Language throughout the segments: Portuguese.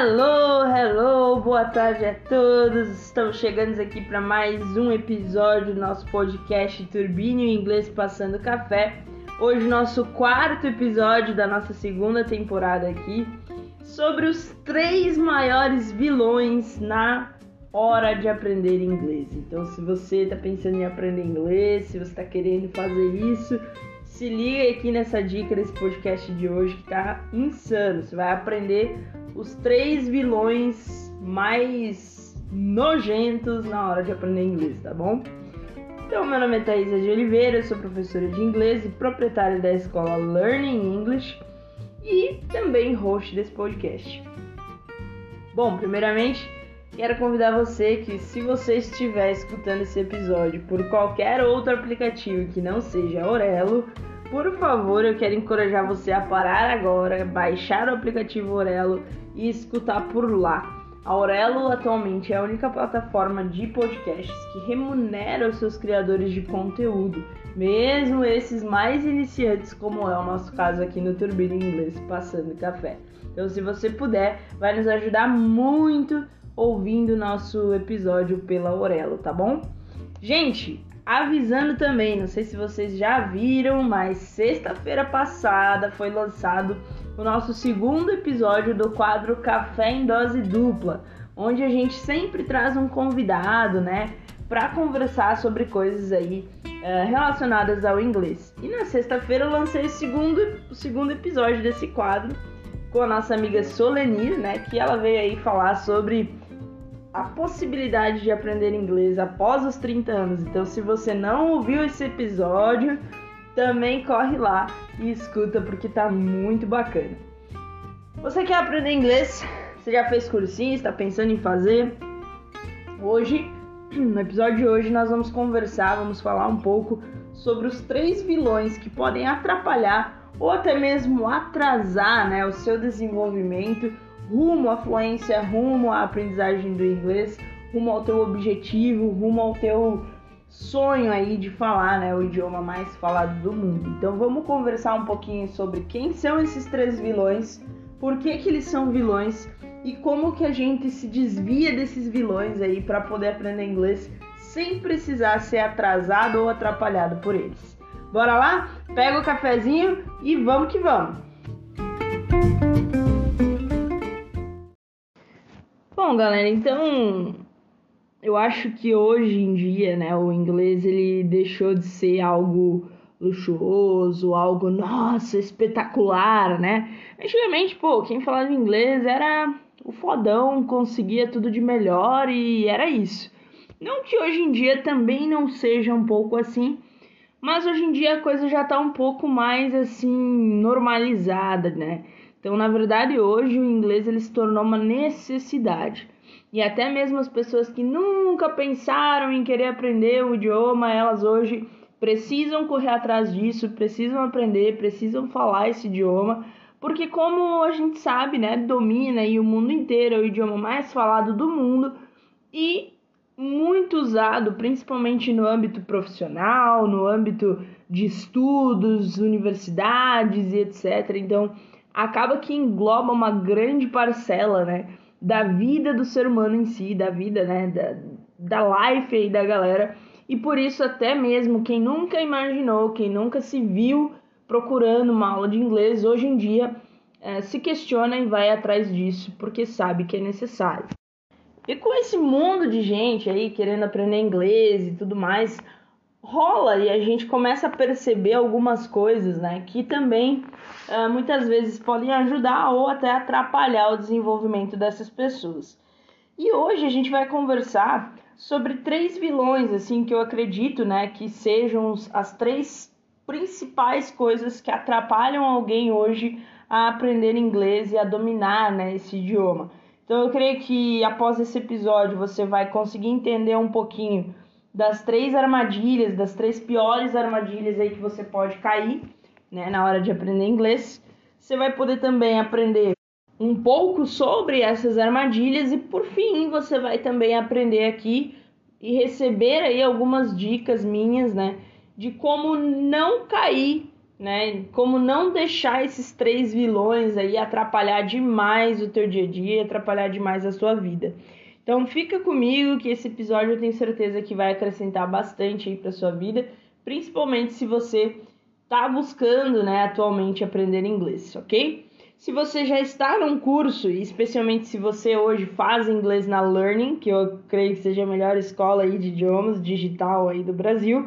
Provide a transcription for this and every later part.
Hello, hello, boa tarde a todos. Estamos chegando aqui para mais um episódio do nosso podcast Turbine Inglês Passando Café. Hoje, nosso quarto episódio da nossa segunda temporada aqui sobre os três maiores vilões na hora de aprender inglês. Então, se você está pensando em aprender inglês, se você está querendo fazer isso, se liga aqui nessa dica desse podcast de hoje que tá insano. Você vai aprender os três vilões mais nojentos na hora de aprender inglês, tá bom? Então, meu nome é Thaisa de Oliveira, eu sou professora de inglês e proprietária da escola Learning English e também host desse podcast. Bom, primeiramente, quero convidar você que, se você estiver escutando esse episódio por qualquer outro aplicativo que não seja Orelo, por favor, eu quero encorajar você a parar agora, baixar o aplicativo Orelo e escutar por lá. A Aurelo atualmente é a única plataforma de podcasts que remunera os seus criadores de conteúdo, mesmo esses mais iniciantes, como é o nosso caso aqui no Turbina Inglês Passando Café. Então, se você puder, vai nos ajudar muito ouvindo o nosso episódio pela Aurelo, tá bom? Gente, Avisando também, não sei se vocês já viram, mas sexta-feira passada foi lançado o nosso segundo episódio do quadro Café em Dose Dupla, onde a gente sempre traz um convidado, né, para conversar sobre coisas aí uh, relacionadas ao inglês. E na sexta-feira eu lancei o segundo, o segundo episódio desse quadro com a nossa amiga Solenir, né, que ela veio aí falar sobre a possibilidade de aprender inglês após os 30 anos. Então, se você não ouviu esse episódio, também corre lá e escuta porque tá muito bacana. Você quer aprender inglês? Você já fez cursinho? Está pensando em fazer? Hoje, no episódio de hoje, nós vamos conversar, vamos falar um pouco sobre os três vilões que podem atrapalhar ou até mesmo atrasar né, o seu desenvolvimento rumo à fluência, rumo à aprendizagem do inglês, rumo ao teu objetivo, rumo ao teu sonho aí de falar, né, o idioma mais falado do mundo. Então vamos conversar um pouquinho sobre quem são esses três vilões, por que que eles são vilões e como que a gente se desvia desses vilões aí para poder aprender inglês sem precisar ser atrasado ou atrapalhado por eles. Bora lá? Pega o cafezinho e vamos que vamos. Bom, galera, então eu acho que hoje em dia, né, o inglês ele deixou de ser algo luxuoso, algo, nossa, espetacular, né? Antigamente, pô, quem falava inglês era o fodão, conseguia tudo de melhor e era isso. Não que hoje em dia também não seja um pouco assim, mas hoje em dia a coisa já tá um pouco mais assim normalizada, né? Então, na verdade, hoje o inglês ele se tornou uma necessidade. E até mesmo as pessoas que nunca pensaram em querer aprender o idioma, elas hoje precisam correr atrás disso, precisam aprender, precisam falar esse idioma, porque como a gente sabe, né, domina aí o mundo inteiro, é o idioma mais falado do mundo e muito usado, principalmente no âmbito profissional, no âmbito de estudos, universidades e etc. Então, acaba que engloba uma grande parcela, né, da vida do ser humano em si, da vida, né, da, da life aí da galera. E por isso até mesmo quem nunca imaginou, quem nunca se viu procurando uma aula de inglês, hoje em dia é, se questiona e vai atrás disso, porque sabe que é necessário. E com esse mundo de gente aí querendo aprender inglês e tudo mais, rola e a gente começa a perceber algumas coisas, né, que também uh, muitas vezes podem ajudar ou até atrapalhar o desenvolvimento dessas pessoas. E hoje a gente vai conversar sobre três vilões, assim, que eu acredito, né, que sejam as três principais coisas que atrapalham alguém hoje a aprender inglês e a dominar, né, esse idioma. Então eu creio que após esse episódio você vai conseguir entender um pouquinho das três armadilhas, das três piores armadilhas aí que você pode cair, né, na hora de aprender inglês. Você vai poder também aprender um pouco sobre essas armadilhas e por fim você vai também aprender aqui e receber aí algumas dicas minhas, né, de como não cair né? Como não deixar esses três vilões aí atrapalhar demais o teu dia a dia, atrapalhar demais a sua vida. Então fica comigo que esse episódio eu tenho certeza que vai acrescentar bastante aí para sua vida, principalmente se você está buscando, né, atualmente aprender inglês, ok? Se você já está num curso, especialmente se você hoje faz inglês na Learning, que eu creio que seja a melhor escola aí de idiomas digital aí do Brasil,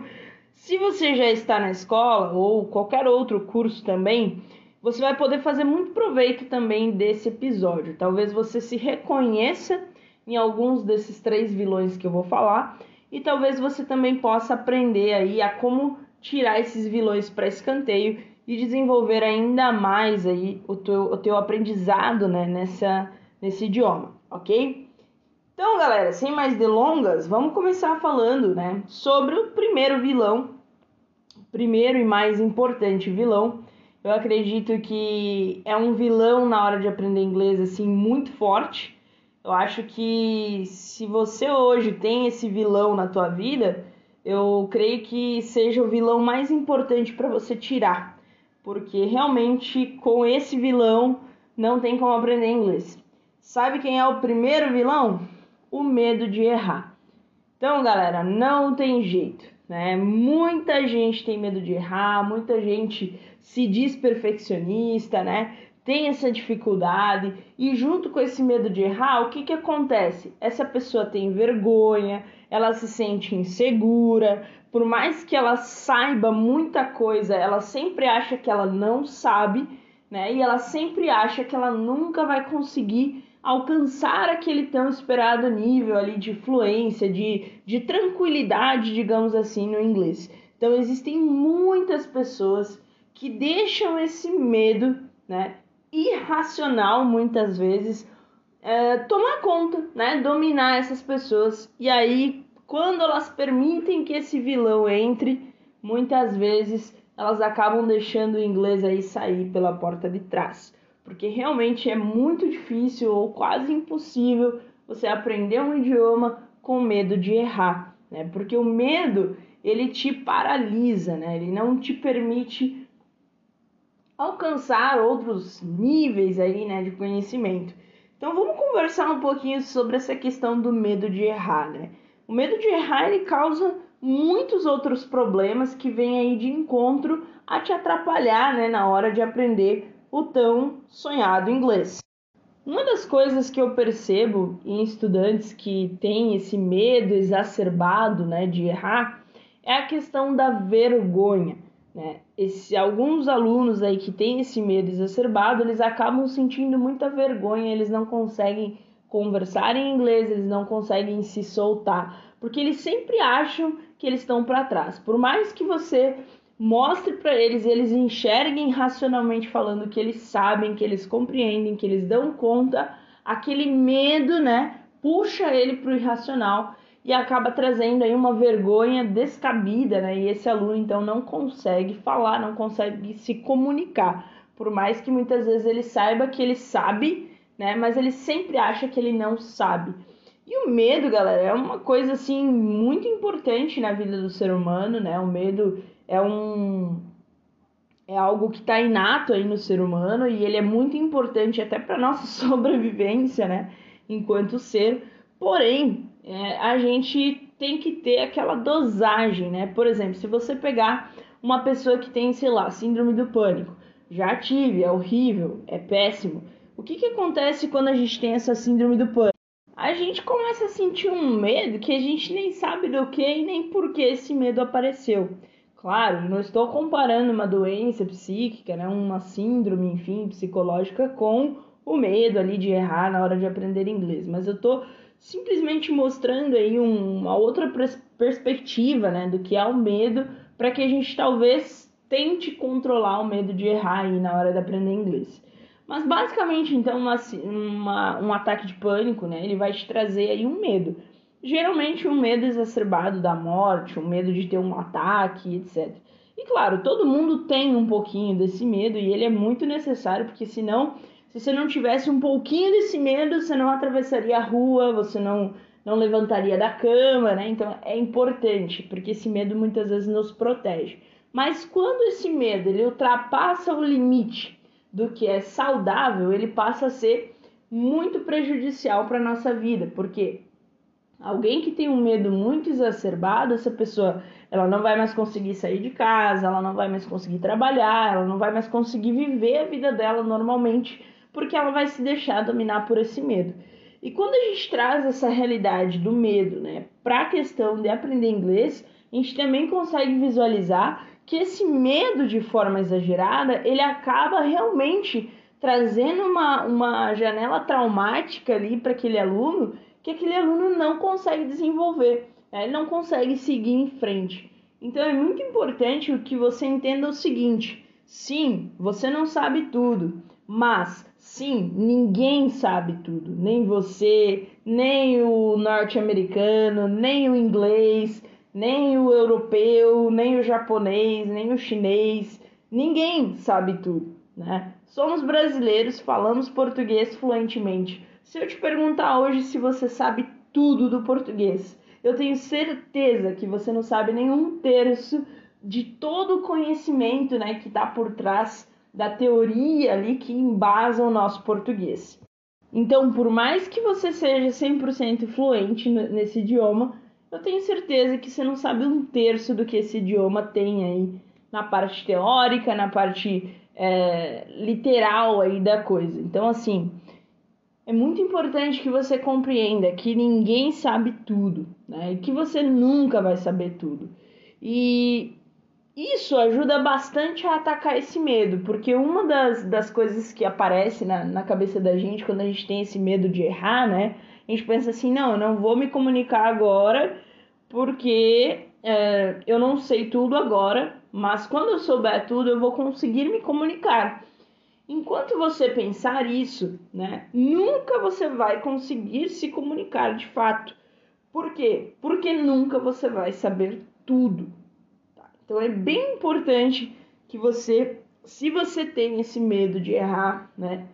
se você já está na escola ou qualquer outro curso também, você vai poder fazer muito proveito também desse episódio. Talvez você se reconheça em alguns desses três vilões que eu vou falar e talvez você também possa aprender aí a como tirar esses vilões para escanteio e desenvolver ainda mais aí o teu, o teu aprendizado né, nessa, nesse idioma, ok? Então, galera, sem mais delongas, vamos começar falando, né, sobre o primeiro vilão, primeiro e mais importante vilão. Eu acredito que é um vilão na hora de aprender inglês assim muito forte. Eu acho que se você hoje tem esse vilão na tua vida, eu creio que seja o vilão mais importante para você tirar, porque realmente com esse vilão não tem como aprender inglês. Sabe quem é o primeiro vilão? o medo de errar. Então, galera, não tem jeito, né? Muita gente tem medo de errar, muita gente se diz perfeccionista, né? Tem essa dificuldade e junto com esse medo de errar, o que que acontece? Essa pessoa tem vergonha, ela se sente insegura, por mais que ela saiba muita coisa, ela sempre acha que ela não sabe, né? E ela sempre acha que ela nunca vai conseguir alcançar aquele tão esperado nível ali de fluência, de, de tranquilidade, digamos assim, no inglês. Então existem muitas pessoas que deixam esse medo, né, irracional muitas vezes, é, tomar conta, né, dominar essas pessoas. E aí, quando elas permitem que esse vilão entre, muitas vezes elas acabam deixando o inglês aí sair pela porta de trás porque realmente é muito difícil ou quase impossível você aprender um idioma com medo de errar, né? Porque o medo ele te paralisa, né? Ele não te permite alcançar outros níveis aí, né, de conhecimento. Então vamos conversar um pouquinho sobre essa questão do medo de errar, né? O medo de errar ele causa muitos outros problemas que vêm aí de encontro a te atrapalhar, né, na hora de aprender o tão sonhado inglês. Uma das coisas que eu percebo em estudantes que têm esse medo exacerbado né, de errar é a questão da vergonha. Né? Esse, alguns alunos aí que têm esse medo exacerbado, eles acabam sentindo muita vergonha, eles não conseguem conversar em inglês, eles não conseguem se soltar, porque eles sempre acham que eles estão para trás. Por mais que você mostre para eles, eles enxerguem racionalmente falando que eles sabem, que eles compreendem, que eles dão conta, aquele medo, né, puxa ele para o irracional e acaba trazendo aí uma vergonha descabida, né? E esse aluno então não consegue falar, não consegue se comunicar, por mais que muitas vezes ele saiba que ele sabe, né? Mas ele sempre acha que ele não sabe. E o medo, galera, é uma coisa assim muito importante na vida do ser humano, né? O medo é um é algo que está inato aí no ser humano e ele é muito importante até para nossa sobrevivência, né? Enquanto ser. Porém, é, a gente tem que ter aquela dosagem, né? Por exemplo, se você pegar uma pessoa que tem, sei lá, síndrome do pânico, já tive, é horrível, é péssimo. O que, que acontece quando a gente tem essa síndrome do pânico? A gente começa a sentir um medo que a gente nem sabe do que e nem por que esse medo apareceu. Claro, não estou comparando uma doença psíquica, né, uma síndrome, enfim, psicológica com o medo ali de errar na hora de aprender inglês, mas eu estou simplesmente mostrando aí um, uma outra perspectiva, né, do que é o medo, para que a gente talvez tente controlar o medo de errar aí na hora de aprender inglês. Mas basicamente, então, uma, uma, um ataque de pânico, né, ele vai te trazer aí um medo geralmente um medo exacerbado da morte, um medo de ter um ataque, etc. E claro, todo mundo tem um pouquinho desse medo e ele é muito necessário, porque senão, se você não tivesse um pouquinho desse medo, você não atravessaria a rua, você não, não levantaria da cama, né? Então é importante, porque esse medo muitas vezes nos protege. Mas quando esse medo ele ultrapassa o limite do que é saudável, ele passa a ser muito prejudicial para a nossa vida, porque alguém que tem um medo muito exacerbado, essa pessoa ela não vai mais conseguir sair de casa, ela não vai mais conseguir trabalhar, ela não vai mais conseguir viver a vida dela normalmente, porque ela vai se deixar dominar por esse medo. E quando a gente traz essa realidade do medo, né, para a questão de aprender inglês, a gente também consegue visualizar que esse medo de forma exagerada, ele acaba realmente trazendo uma, uma janela traumática ali para aquele aluno que aquele aluno não consegue desenvolver, né? ele não consegue seguir em frente. Então é muito importante que você entenda o seguinte: sim, você não sabe tudo, mas sim, ninguém sabe tudo, nem você, nem o norte-americano, nem o inglês, nem o europeu, nem o japonês, nem o chinês, ninguém sabe tudo, né? Somos brasileiros, falamos português fluentemente. Se eu te perguntar hoje se você sabe tudo do português, eu tenho certeza que você não sabe nenhum terço de todo o conhecimento, né, que está por trás da teoria ali que embasa o nosso português. Então, por mais que você seja 100% fluente nesse idioma, eu tenho certeza que você não sabe um terço do que esse idioma tem aí na parte teórica, na parte é, literal aí da coisa. Então, assim, é muito importante que você compreenda que ninguém sabe tudo, né? E que você nunca vai saber tudo. E isso ajuda bastante a atacar esse medo, porque uma das, das coisas que aparece na, na cabeça da gente quando a gente tem esse medo de errar, né? a gente pensa assim, não, eu não vou me comunicar agora porque é, eu não sei tudo agora, mas quando eu souber tudo eu vou conseguir me comunicar. Enquanto você pensar isso, né, nunca você vai conseguir se comunicar de fato. Por quê? Porque nunca você vai saber tudo. Então é bem importante que você, se você tem esse medo de errar, né,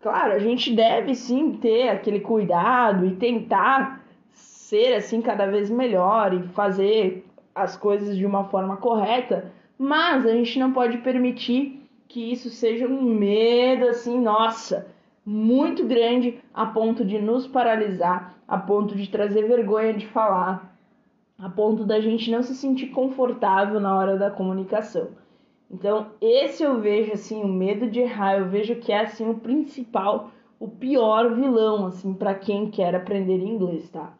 Claro, a gente deve sim ter aquele cuidado e tentar ser assim cada vez melhor e fazer as coisas de uma forma correta, mas a gente não pode permitir que isso seja um medo assim, nossa, muito grande a ponto de nos paralisar, a ponto de trazer vergonha de falar, a ponto da gente não se sentir confortável na hora da comunicação. Então, esse eu vejo assim, o medo de errar, eu vejo que é assim o principal, o pior vilão assim para quem quer aprender inglês, tá?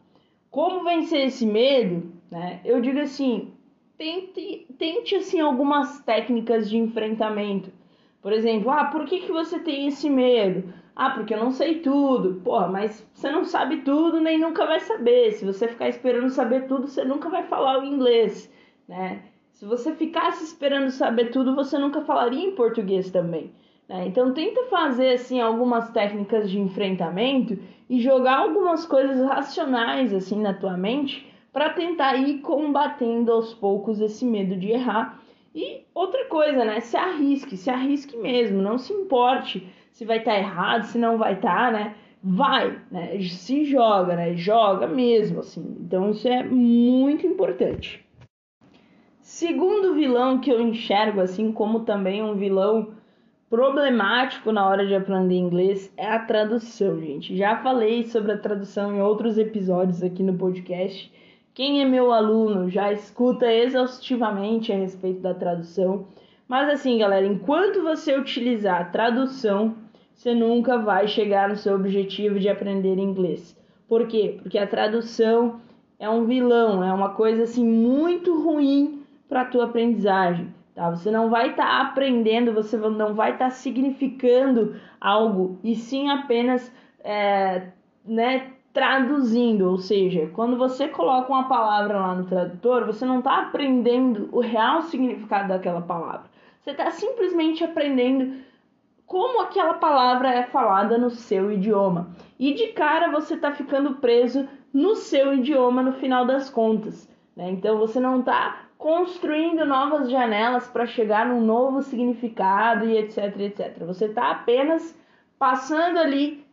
Como vencer esse medo, né? Eu digo assim, tente, tente assim algumas técnicas de enfrentamento. Por exemplo, ah, por que, que você tem esse medo? Ah, porque eu não sei tudo. Porra, mas você não sabe tudo nem nunca vai saber. Se você ficar esperando saber tudo, você nunca vai falar o inglês, né? Se você ficasse esperando saber tudo, você nunca falaria em português também. Né? Então tenta fazer assim algumas técnicas de enfrentamento e jogar algumas coisas racionais assim na tua mente para tentar ir combatendo aos poucos esse medo de errar. E outra coisa, né? Se arrisque, se arrisque mesmo, não se importe se vai estar tá errado, se não vai estar, tá, né? Vai, né? Se joga, né? Joga mesmo, assim. Então isso é muito importante. Segundo vilão que eu enxergo assim como também um vilão problemático na hora de aprender inglês é a tradução, gente. Já falei sobre a tradução em outros episódios aqui no podcast. Quem é meu aluno já escuta exaustivamente a respeito da tradução. Mas assim, galera, enquanto você utilizar a tradução, você nunca vai chegar no seu objetivo de aprender inglês. Por quê? Porque a tradução é um vilão, é uma coisa assim muito ruim para a tua aprendizagem. Tá? Você não vai estar tá aprendendo, você não vai estar tá significando algo, e sim apenas é, né, traduzindo. Ou seja, quando você coloca uma palavra lá no tradutor, você não está aprendendo o real significado daquela palavra. Você está simplesmente aprendendo como aquela palavra é falada no seu idioma. E de cara você está ficando preso no seu idioma no final das contas. Né? Então você não está construindo novas janelas para chegar num novo significado e etc, etc. Você está apenas passando ali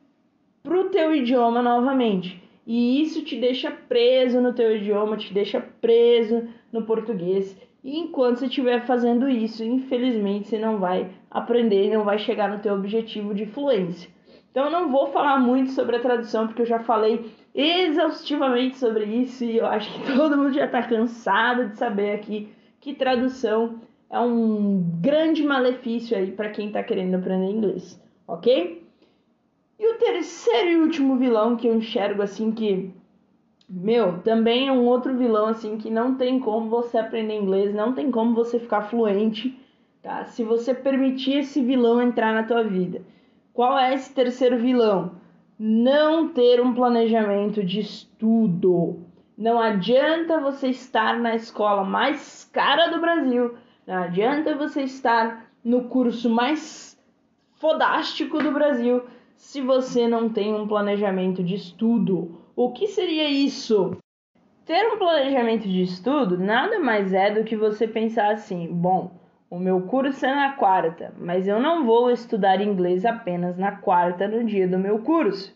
para o teu idioma novamente. E isso te deixa preso no teu idioma, te deixa preso no português. E enquanto você estiver fazendo isso, infelizmente você não vai aprender e não vai chegar no teu objetivo de fluência. Então eu não vou falar muito sobre a tradução porque eu já falei exaustivamente sobre isso e eu acho que todo mundo já está cansado de saber aqui que tradução é um grande malefício aí para quem está querendo aprender inglês, ok? E o terceiro e último vilão que eu enxergo assim que meu, também é um outro vilão assim que não tem como você aprender inglês, não tem como você ficar fluente, tá? Se você permitir esse vilão entrar na tua vida. Qual é esse terceiro vilão? Não ter um planejamento de estudo. Não adianta você estar na escola mais cara do Brasil, não adianta você estar no curso mais fodástico do Brasil se você não tem um planejamento de estudo. O que seria isso? Ter um planejamento de estudo nada mais é do que você pensar assim: bom, o meu curso é na quarta, mas eu não vou estudar inglês apenas na quarta no dia do meu curso.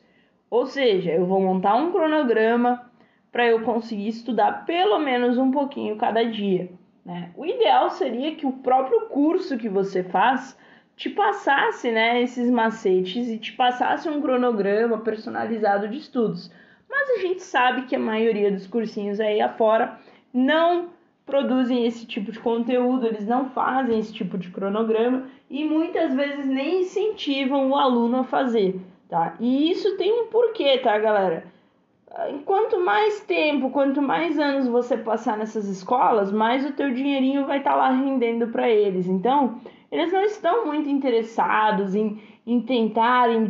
Ou seja, eu vou montar um cronograma para eu conseguir estudar pelo menos um pouquinho cada dia. Né? O ideal seria que o próprio curso que você faz te passasse né, esses macetes e te passasse um cronograma personalizado de estudos. Mas a gente sabe que a maioria dos cursinhos aí afora não produzem esse tipo de conteúdo, eles não fazem esse tipo de cronograma e muitas vezes nem incentivam o aluno a fazer, tá? E isso tem um porquê, tá, galera? Quanto mais tempo, quanto mais anos você passar nessas escolas, mais o teu dinheirinho vai estar tá lá rendendo para eles. Então, eles não estão muito interessados em, em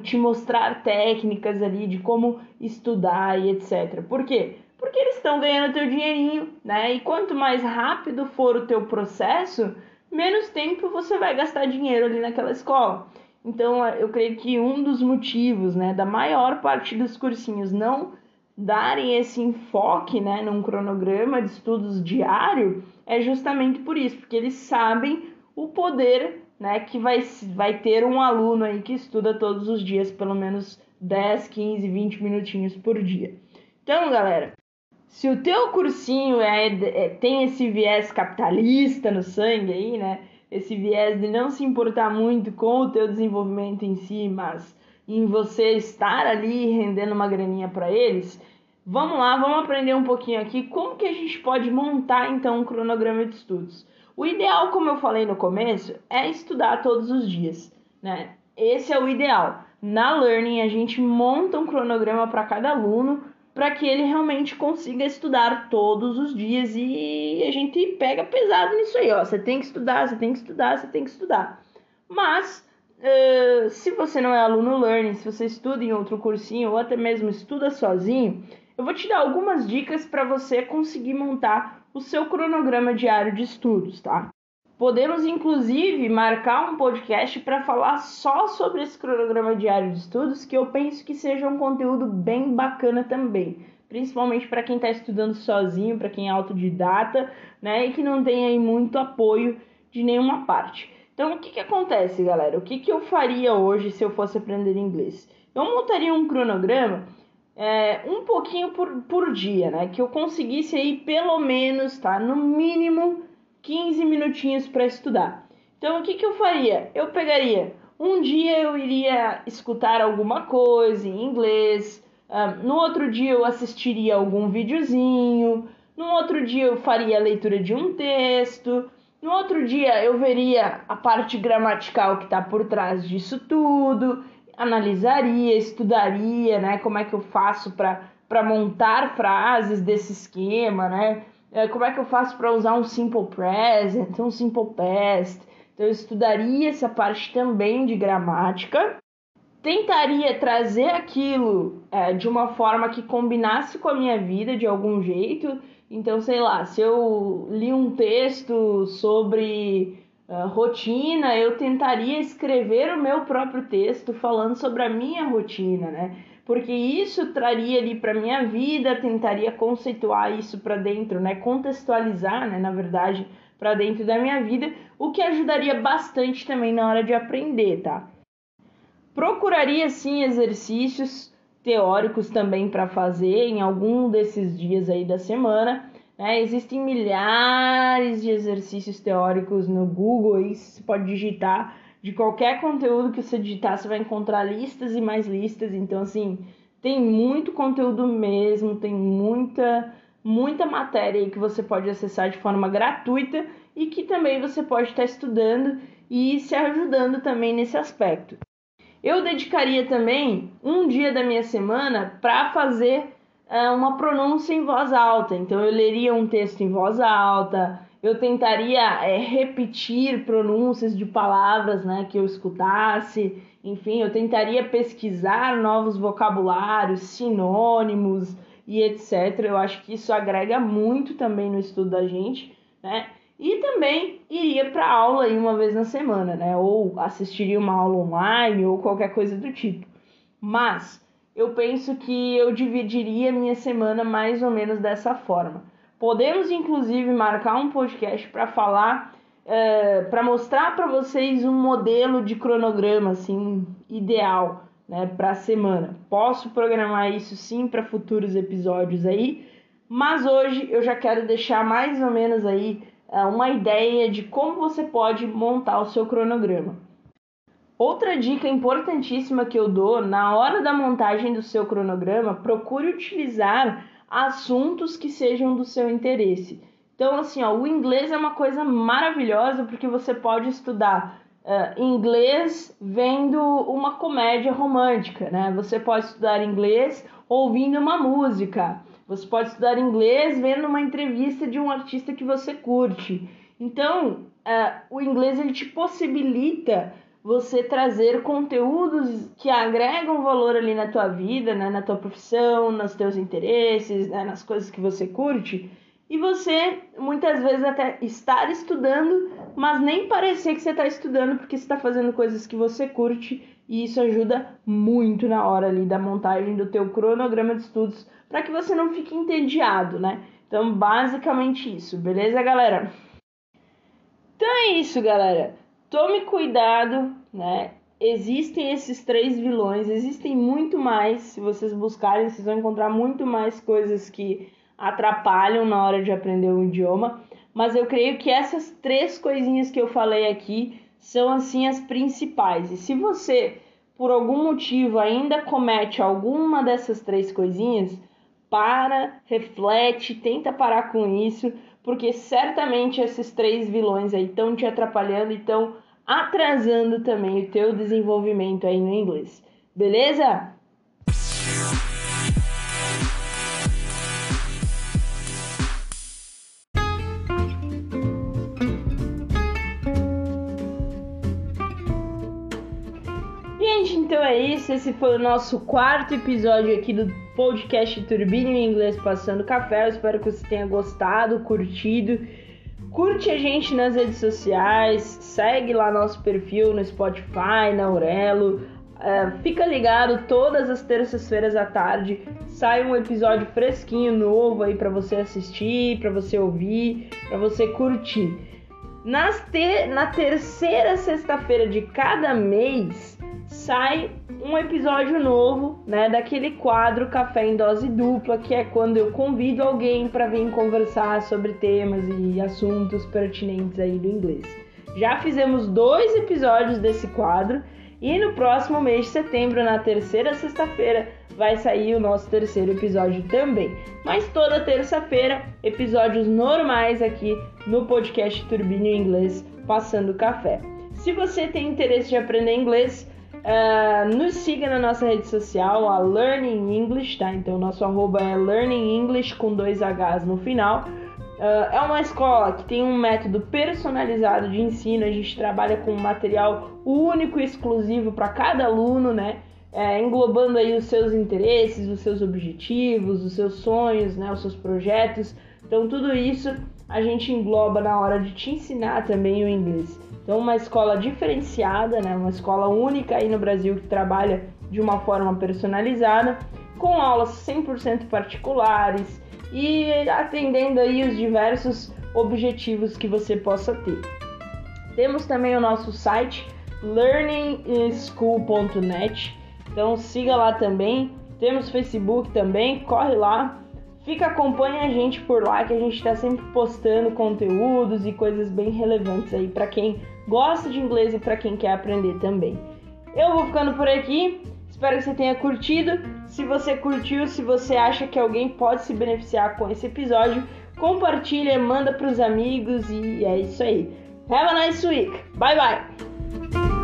te mostrar técnicas ali de como estudar e etc. Por quê? Porque eles estão ganhando teu dinheirinho, né? E quanto mais rápido for o teu processo, menos tempo você vai gastar dinheiro ali naquela escola. Então, eu creio que um dos motivos, né, da maior parte dos cursinhos não darem esse enfoque, né, num cronograma de estudos diário, é justamente por isso, porque eles sabem o poder né, que vai, vai ter um aluno aí que estuda todos os dias, pelo menos 10, 15, 20 minutinhos por dia. Então, galera, se o teu cursinho é, é, tem esse viés capitalista no sangue aí, né? Esse viés de não se importar muito com o teu desenvolvimento em si, mas em você estar ali rendendo uma graninha para eles, vamos lá, vamos aprender um pouquinho aqui como que a gente pode montar então um cronograma de estudos. O ideal, como eu falei no começo, é estudar todos os dias, né? Esse é o ideal. Na Learning, a gente monta um cronograma para cada aluno para que ele realmente consiga estudar todos os dias e a gente pega pesado nisso aí, ó. Você tem que estudar, você tem que estudar, você tem que estudar. Mas uh, se você não é aluno Learning, se você estuda em outro cursinho ou até mesmo estuda sozinho, eu vou te dar algumas dicas para você conseguir montar o seu cronograma diário de estudos, tá? Podemos inclusive marcar um podcast para falar só sobre esse cronograma diário de estudos, que eu penso que seja um conteúdo bem bacana também, principalmente para quem está estudando sozinho, para quem é autodidata, né, e que não tem aí muito apoio de nenhuma parte. Então, o que, que acontece, galera? O que, que eu faria hoje se eu fosse aprender inglês? Eu montaria um cronograma é, um pouquinho por, por dia, né? Que eu conseguisse aí pelo menos, tá? No mínimo 15 minutinhos para estudar. Então o que, que eu faria? Eu pegaria um dia eu iria escutar alguma coisa em inglês, no outro dia eu assistiria algum videozinho, no outro dia eu faria a leitura de um texto, no outro dia eu veria a parte gramatical que está por trás disso tudo analisaria, estudaria, né? Como é que eu faço para montar frases desse esquema, né? É, como é que eu faço para usar um simple present, um simple past. Então eu estudaria essa parte também de gramática. Tentaria trazer aquilo é, de uma forma que combinasse com a minha vida de algum jeito. Então, sei lá, se eu li um texto sobre uh, rotina, eu tentaria escrever o meu próprio texto falando sobre a minha rotina, né? Porque isso traria ali para minha vida, tentaria conceituar isso para dentro, né? Contextualizar, né? Na verdade, para dentro da minha vida, o que ajudaria bastante também na hora de aprender, tá? Procuraria sim exercícios teóricos também para fazer em algum desses dias aí da semana Né? Existem milhares de exercícios teóricos no Google, aí você pode digitar de qualquer conteúdo que você digitar, você vai encontrar listas e mais listas. Então, assim, tem muito conteúdo mesmo, tem muita, muita matéria aí que você pode acessar de forma gratuita e que também você pode estar estudando e se ajudando também nesse aspecto. Eu dedicaria também um dia da minha semana para fazer uma pronúncia em voz alta. Então, eu leria um texto em voz alta, eu tentaria é, repetir pronúncias de palavras né, que eu escutasse, enfim, eu tentaria pesquisar novos vocabulários, sinônimos e etc. Eu acho que isso agrega muito também no estudo da gente, né? E também iria para aula aí uma vez na semana, né? Ou assistiria uma aula online ou qualquer coisa do tipo. Mas eu penso que eu dividiria minha semana mais ou menos dessa forma. Podemos inclusive marcar um podcast para falar, é, para mostrar para vocês um modelo de cronograma assim ideal, né, para a semana. Posso programar isso sim para futuros episódios aí, mas hoje eu já quero deixar mais ou menos aí é, uma ideia de como você pode montar o seu cronograma. Outra dica importantíssima que eu dou na hora da montagem do seu cronograma, procure utilizar assuntos que sejam do seu interesse. Então, assim, ó, o inglês é uma coisa maravilhosa porque você pode estudar uh, inglês vendo uma comédia romântica, né? Você pode estudar inglês ouvindo uma música. Você pode estudar inglês vendo uma entrevista de um artista que você curte. Então, uh, o inglês ele te possibilita você trazer conteúdos que agregam valor ali na tua vida, né, na tua profissão, nos teus interesses, né, nas coisas que você curte. E você muitas vezes até estar estudando, mas nem parecer que você está estudando porque você está fazendo coisas que você curte e isso ajuda muito na hora ali da montagem do teu cronograma de estudos para que você não fique entediado, né? Então, basicamente isso, beleza, galera? Então é isso, galera. Tome cuidado, né? Existem esses três vilões, existem muito mais. Se vocês buscarem, vocês vão encontrar muito mais coisas que atrapalham na hora de aprender o idioma. Mas eu creio que essas três coisinhas que eu falei aqui são assim as principais. E se você, por algum motivo, ainda comete alguma dessas três coisinhas, para, reflete, tenta parar com isso, porque certamente esses três vilões aí estão te atrapalhando e estão atrasando também o teu desenvolvimento aí no inglês. Beleza? Isso. Esse foi o nosso quarto episódio aqui do podcast Turbine em Inglês Passando Café. Eu espero que você tenha gostado, curtido. Curte a gente nas redes sociais, segue lá nosso perfil no Spotify, na Aurelo. Uh, fica ligado, todas as terças-feiras à tarde sai um episódio fresquinho novo aí para você assistir, para você ouvir, para você curtir. Nas te na terceira sexta-feira de cada mês sai um episódio novo, né, daquele quadro Café em Dose Dupla, que é quando eu convido alguém para vir conversar sobre temas e assuntos pertinentes aí do inglês. Já fizemos dois episódios desse quadro e no próximo mês de setembro, na terceira sexta-feira, vai sair o nosso terceiro episódio também. Mas toda terça-feira, episódios normais aqui no podcast Turbine Inglês Passando Café. Se você tem interesse de aprender inglês, Uh, nos siga na nossa rede social, a Learning English, tá? Então, nosso arroba é Learning English com dois Hs no final. Uh, é uma escola que tem um método personalizado de ensino, a gente trabalha com material único e exclusivo para cada aluno, né? É, englobando aí os seus interesses, os seus objetivos, os seus sonhos, né? Os seus projetos. Então, tudo isso a gente engloba na hora de te ensinar também o inglês. Então, uma escola diferenciada, né? uma escola única aí no Brasil que trabalha de uma forma personalizada, com aulas 100% particulares e atendendo aí os diversos objetivos que você possa ter. Temos também o nosso site learningschool.net, então siga lá também. Temos Facebook também, corre lá, Fica, acompanha a gente por lá que a gente está sempre postando conteúdos e coisas bem relevantes aí para quem gosta de inglês e para quem quer aprender também. Eu vou ficando por aqui. Espero que você tenha curtido. Se você curtiu, se você acha que alguém pode se beneficiar com esse episódio, compartilha, manda para os amigos e é isso aí. Have a nice week. Bye bye.